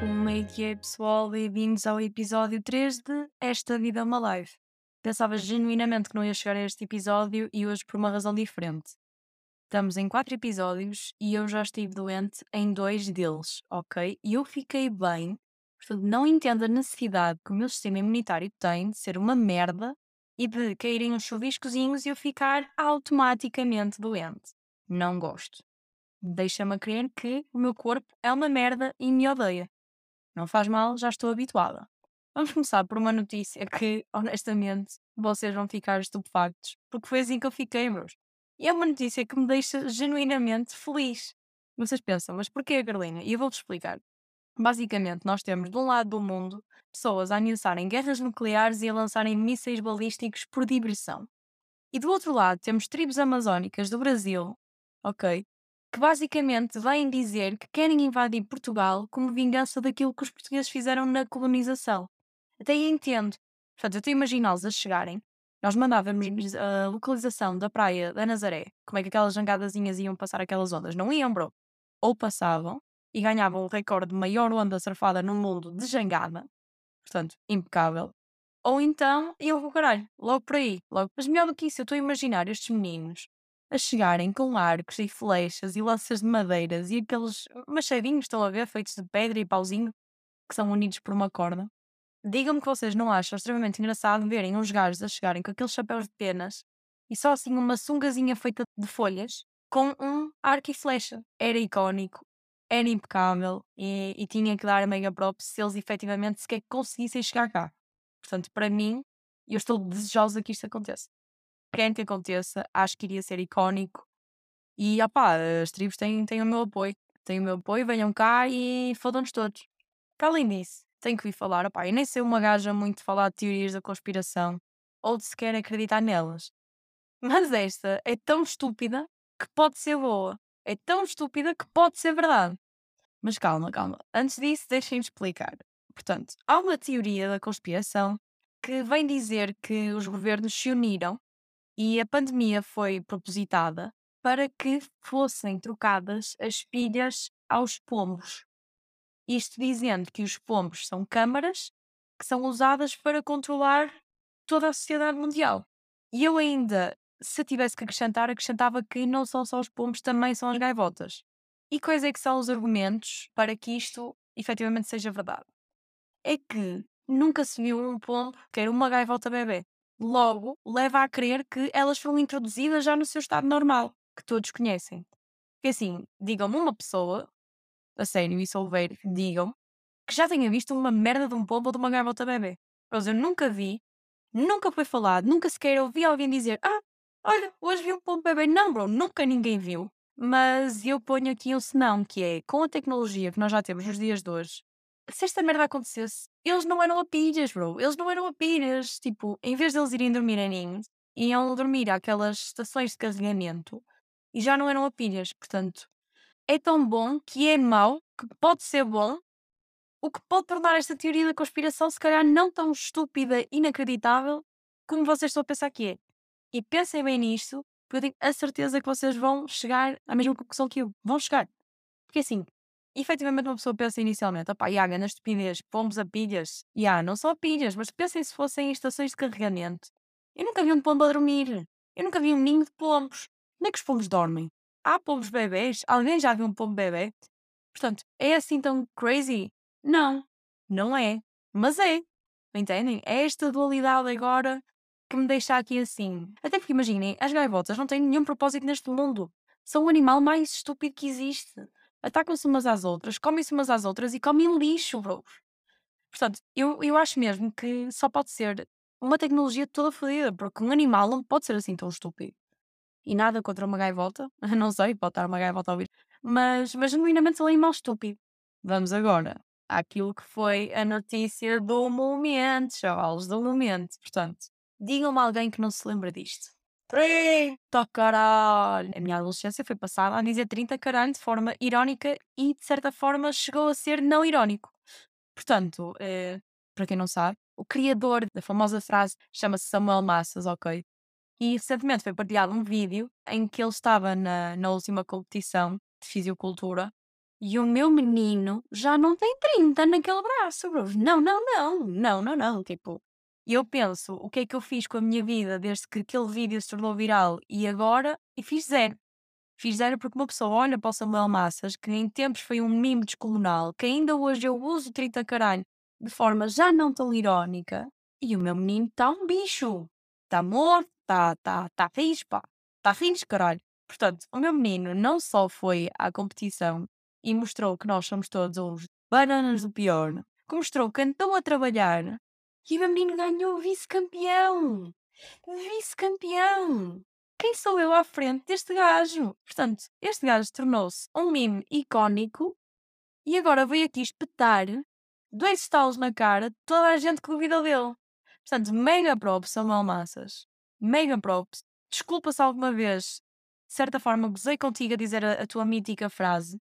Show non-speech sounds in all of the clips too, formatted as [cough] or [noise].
Como é pessoal? Bem-vindos ao episódio 3 de Esta Vida é uma Live. Pensava genuinamente que não ia chegar a este episódio e hoje por uma razão diferente. Estamos em quatro episódios e eu já estive doente em dois deles, ok? E eu fiquei bem, portanto não entendo a necessidade que o meu sistema imunitário tem de ser uma merda e de caírem uns chuviscozinhos e eu ficar automaticamente doente. Não gosto. Deixa-me crer que o meu corpo é uma merda e me odeia. Não faz mal, já estou habituada. Vamos começar por uma notícia que, [laughs] honestamente, vocês vão ficar estupefactos, porque foi assim que eu fiquei, meus. E é uma notícia que me deixa genuinamente feliz. Vocês pensam, mas porquê, Carolina? E eu vou-vos explicar. Basicamente, nós temos de um lado do mundo pessoas a ameaçarem guerras nucleares e a lançarem mísseis balísticos por diversão. E do outro lado temos tribos amazónicas do Brasil, ok? Que basicamente vêm dizer que querem invadir Portugal como vingança daquilo que os portugueses fizeram na colonização. Até aí entendo. Portanto, eu estou a imaginá-los a chegarem. Nós mandávamos a localização da praia da Nazaré. Como é que aquelas jangadazinhas iam passar aquelas ondas? Não iam, bro. Ou passavam e ganhavam o recorde de maior onda surfada no mundo de jangada. Portanto, impecável. Ou então iam pro caralho. Logo por aí. Logo. Mas melhor do que isso, eu estou a imaginar estes meninos a chegarem com arcos e flechas e lanças de madeiras e aqueles machadinhos, estão a ver, feitos de pedra e pauzinho, que são unidos por uma corda. Digam-me que vocês não acham extremamente engraçado verem uns gajos a chegarem com aqueles chapéus de penas e só assim uma sungazinha feita de folhas com um arco e flecha. Era icónico, era impecável e, e tinha que dar a mega props se eles efetivamente sequer conseguissem chegar cá. Portanto, para mim, eu estou desejosa que isto aconteça. Querem que aconteça, acho que iria ser icónico. E, opá, as tribos têm, têm o meu apoio. Têm o meu apoio, venham cá e fodam-nos todos. Para além disso, tenho que vir falar, opá, eu nem sei uma gaja muito falar de teorias da conspiração ou de sequer acreditar nelas. [laughs] Mas esta é tão estúpida que pode ser boa. É tão estúpida que pode ser verdade. Mas calma, calma. Antes disso, [laughs] deixem-me explicar. Portanto, há uma teoria da conspiração que vem dizer que os governos se uniram e a pandemia foi propositada para que fossem trocadas as pilhas aos pombos. Isto dizendo que os pombos são câmaras que são usadas para controlar toda a sociedade mundial. E eu ainda, se tivesse que acrescentar, acrescentava que não são só os pombos, também são as gaivotas. E quais é que são os argumentos para que isto efetivamente seja verdade? É que nunca se viu um pombo que era uma gaivota bebê. Logo, leva a crer que elas foram introduzidas já no seu estado normal, que todos conhecem. Porque assim, digam-me uma pessoa, a sério, e se houver, digam que já tenha visto uma merda de um pombo ou de uma gaivota bebê. Pois eu nunca vi, nunca foi falado, nunca sequer ouvi alguém dizer ah, olha, hoje vi um pombo bebê. Não, bro, nunca ninguém viu. Mas eu ponho aqui um senão, que é, com a tecnologia que nós já temos nos dias de hoje, se esta merda acontecesse, eles não eram a pilhas, bro. Eles não eram a pilhas. Tipo, em vez de eles irem dormir em ninhos, iam dormir àquelas estações de carregamento e já não eram a pilhas. Portanto, é tão bom que é mau, que pode ser bom, o que pode tornar esta teoria da conspiração se calhar não tão estúpida e inacreditável como vocês estão a pensar que é. E pensem bem nisto, porque eu tenho a certeza que vocês vão chegar à mesma conclusão que eu. Vão chegar. Porque assim, efetivamente uma pessoa pensa inicialmente, opá, Iaga, na estupidez, pomos a pilhas. E yeah, não só pilhas, mas pensem se fossem estações de carregamento. Eu nunca vi um pombo a dormir. Eu nunca vi um ninho de pombos. Onde é que os pombos dormem? Há pombos bebês? Alguém já viu um pombo bebê? Portanto, é assim tão crazy? Não, não é. Mas é. Entendem? É esta dualidade agora que me deixa aqui assim. Até porque imaginem, as gaivotas não têm nenhum propósito neste mundo. São o animal mais estúpido que existe atacam-se umas às outras, comem-se umas às outras e comem lixo, bro. Portanto, eu, eu acho mesmo que só pode ser uma tecnologia toda fodida, porque um animal não pode ser assim tão estúpido. E nada contra uma gaivota, [laughs] não sei, pode estar uma gaivota a ouvir, mas, mas genuinamente é um animal estúpido. Vamos agora àquilo que foi a notícia do momento, chavalos, do momento. Portanto, digam-me alguém que não se lembra disto. 30 caralho! A minha adolescência foi passada a dizer 30 caralho de forma irónica e, de certa forma, chegou a ser não irónico. Portanto, eh, para quem não sabe, o criador da famosa frase chama-se Samuel Massas, ok? E recentemente foi partilhado um vídeo em que ele estava na, na última competição de fisicultura E o meu menino já não tem 30 naquele braço, bro. Não, não, não, não, não, não. Tipo, e eu penso, o que é que eu fiz com a minha vida desde que aquele vídeo se tornou viral e agora? E fiz zero. Fiz zero porque uma pessoa olha para o Samuel Massas, que em tempos foi um mimo descomunal, que ainda hoje eu uso 30 caralho de forma já não tão irónica, e o meu menino está um bicho. Está morto, está tá, tá fixe, pá. Está fixe, caralho. Portanto, o meu menino não só foi à competição e mostrou que nós somos todos uns bananas do pior, que mostrou que andou a trabalhar e o menino ganhou vice-campeão. Vice-campeão. Quem sou eu à frente deste gajo? Portanto, este gajo tornou-se um meme icónico e agora veio aqui espetar dois estalos na cara de toda a gente que duvida dele. Portanto, mega props, Samuel Massas. Mega props. Desculpa se alguma vez, de certa forma, gozei contigo a dizer a, a tua mítica frase,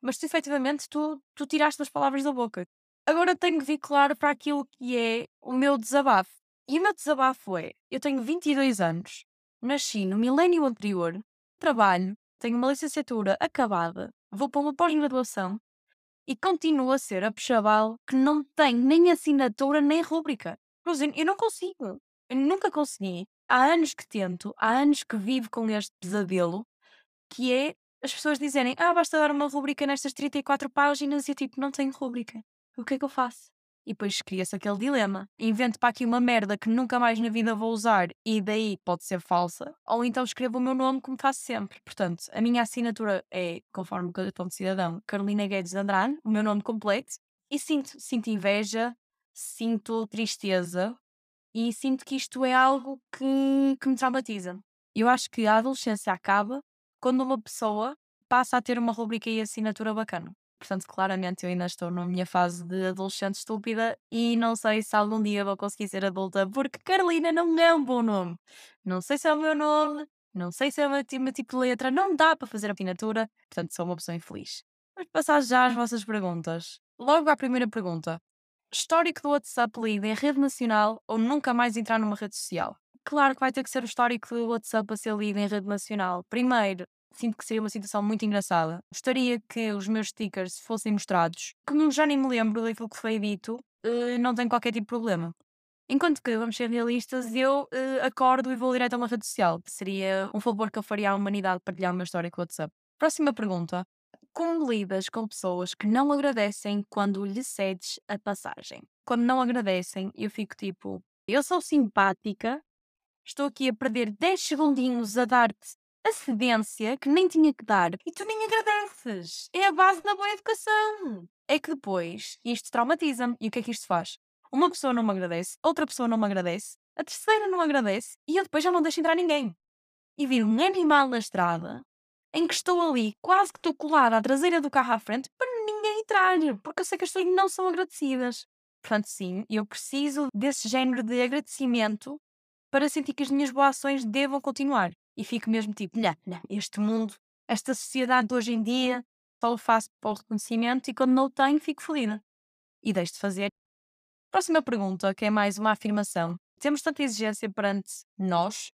mas tu, efetivamente tu, tu tiraste as palavras da boca. Agora tenho que vir claro para aquilo que é o meu desabafo. E o meu desabafo é: eu tenho 22 anos, nasci no milénio anterior, trabalho, tenho uma licenciatura acabada, vou para uma pós-graduação e continuo a ser a chaval que não tem nem assinatura nem rúbrica. Eu não consigo. Eu nunca consegui. Há anos que tento, há anos que vivo com este pesadelo, que é as pessoas dizerem: Ah, basta dar uma rúbrica nestas 34 páginas e eu tipo, não tenho rúbrica o que é que eu faço? E depois cria-se aquele dilema. Invento para aqui uma merda que nunca mais na vida vou usar e daí pode ser falsa, ou então escrevo o meu nome como faço sempre. Portanto, a minha assinatura é, conforme o cartão de cidadão, Carolina Guedes Andrade, o meu nome completo, e sinto, sinto inveja, sinto tristeza e sinto que isto é algo que, que me traumatiza. Eu acho que a adolescência acaba quando uma pessoa passa a ter uma rubrica e assinatura bacana. Portanto, claramente eu ainda estou na minha fase de adolescente estúpida e não sei se algum dia vou conseguir ser adulta, porque Carolina não é um bom nome. Não sei se é o meu nome, não sei se é meu, meu tipo de letra, não dá para fazer a assinatura, portanto sou uma pessoa infeliz. Vamos passar já às vossas perguntas. Logo à primeira pergunta. Histórico do WhatsApp lido em rede nacional ou nunca mais entrar numa rede social? Claro que vai ter que ser o histórico do WhatsApp a ser lido em rede nacional. Primeiro, sinto que seria uma situação muito engraçada. Gostaria que os meus stickers fossem mostrados, como já nem me lembro daquilo que foi dito, uh, não tenho qualquer tipo de problema. Enquanto que, vamos ser realistas, eu uh, acordo e vou direto a uma rede social, que seria um favor que eu faria à humanidade partilhar uma história com o WhatsApp. Próxima pergunta. Como lidas com pessoas que não agradecem quando lhe cedes a passagem? Quando não agradecem, eu fico tipo, eu sou simpática, estou aqui a perder 10 segundinhos a dar-te a cedência que nem tinha que dar e tu nem agradeces. É a base da boa educação. É que depois isto traumatiza-me. E o que é que isto faz? Uma pessoa não me agradece, outra pessoa não me agradece, a terceira não agradece e eu depois já não deixo entrar ninguém. E viro um animal na estrada em que estou ali, quase que estou colada à traseira do carro à frente para ninguém entrar, porque eu sei que as pessoas não são agradecidas. Portanto, sim, eu preciso desse género de agradecimento para sentir que as minhas boas ações devam continuar e fico mesmo tipo, não, não, este mundo, esta sociedade de hoje em dia, só o faço para o reconhecimento e quando não o tenho, fico fodida. E deixo de fazer. Próxima pergunta, que é mais uma afirmação. Temos tanta exigência perante nós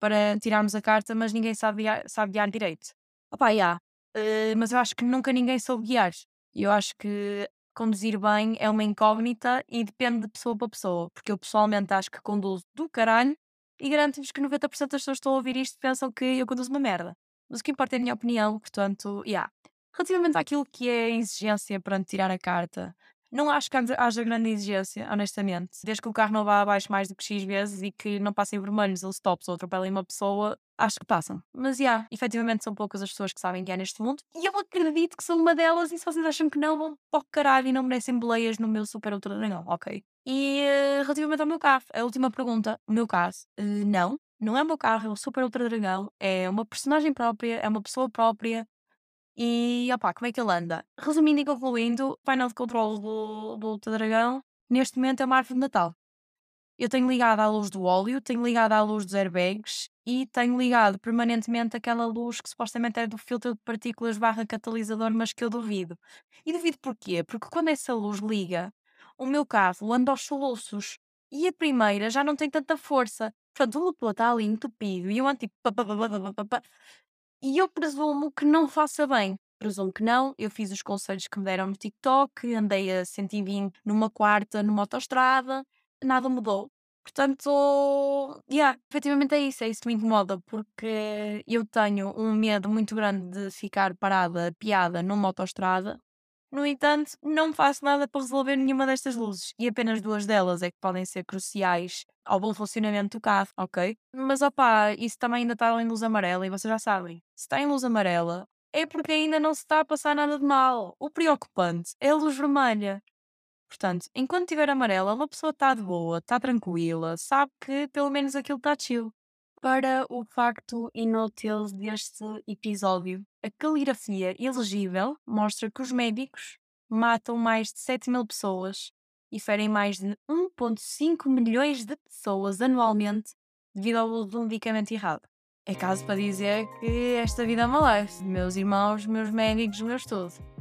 para tirarmos a carta, mas ninguém sabe guiar, sabe guiar direito. Opá, já. Uh, mas eu acho que nunca ninguém soube guiar. Eu acho que conduzir bem é uma incógnita e depende de pessoa para pessoa. Porque eu pessoalmente acho que conduzo do caralho e garanto-vos que 90% das pessoas que estão a ouvir isto pensam que eu conduzo uma merda. Mas o que importa é a minha opinião, portanto, yeah. Relativamente àquilo que é a exigência para tirar a carta, não acho que haja grande exigência, honestamente. Desde que o carro não vá abaixo mais do que X vezes e que não passem vermelhos ou stops ou atropelem uma pessoa, acho que passam. Mas, já, yeah, efetivamente são poucas as pessoas que sabem que é neste mundo. E eu acredito que sou uma delas e se vocês acham que não, vão para o caralho e não merecem boleias no meu super ultra não, ok? E uh, relativamente ao meu carro, a última pergunta, o meu caso, uh, não, não é o meu carro, é o Super Ultra Dragão, é uma personagem própria, é uma pessoa própria. E opá, como é que ele anda? Resumindo e concluindo, painel de controle do, do Ultra Dragão, neste momento é uma árvore de Natal. Eu tenho ligado à luz do óleo, tenho ligado à luz dos airbags e tenho ligado permanentemente aquela luz que supostamente é do filtro de partículas barra catalisador, mas que eu duvido. E duvido porquê? Porque quando essa luz liga, o meu carro anda aos soluços e a primeira já não tem tanta força. Portanto, o motor está ali entupido e eu ando tipo. E eu presumo que não faça bem. Presumo que não. Eu fiz os conselhos que me deram no TikTok, andei a 120 numa quarta numa autostrada, nada mudou. Portanto, yeah, efetivamente é isso, é isso que me incomoda, porque eu tenho um medo muito grande de ficar parada, piada numa autostrada. No entanto, não faço nada para resolver nenhuma destas luzes e apenas duas delas é que podem ser cruciais ao bom funcionamento do carro, ok? Mas opá, isso também ainda está em luz amarela e vocês já sabem, se está em luz amarela é porque ainda não se está a passar nada de mal. O preocupante é a luz vermelha. Portanto, enquanto tiver amarela, uma pessoa está de boa, está tranquila, sabe que pelo menos aquilo está chill. Para o facto inútil deste episódio, a caligrafia elegível mostra que os médicos matam mais de 7 mil pessoas e ferem mais de 1,5 milhões de pessoas anualmente devido ao uso de um medicamento errado. É caso para dizer que esta vida é uma life. Meus irmãos, meus médicos, meus tudo.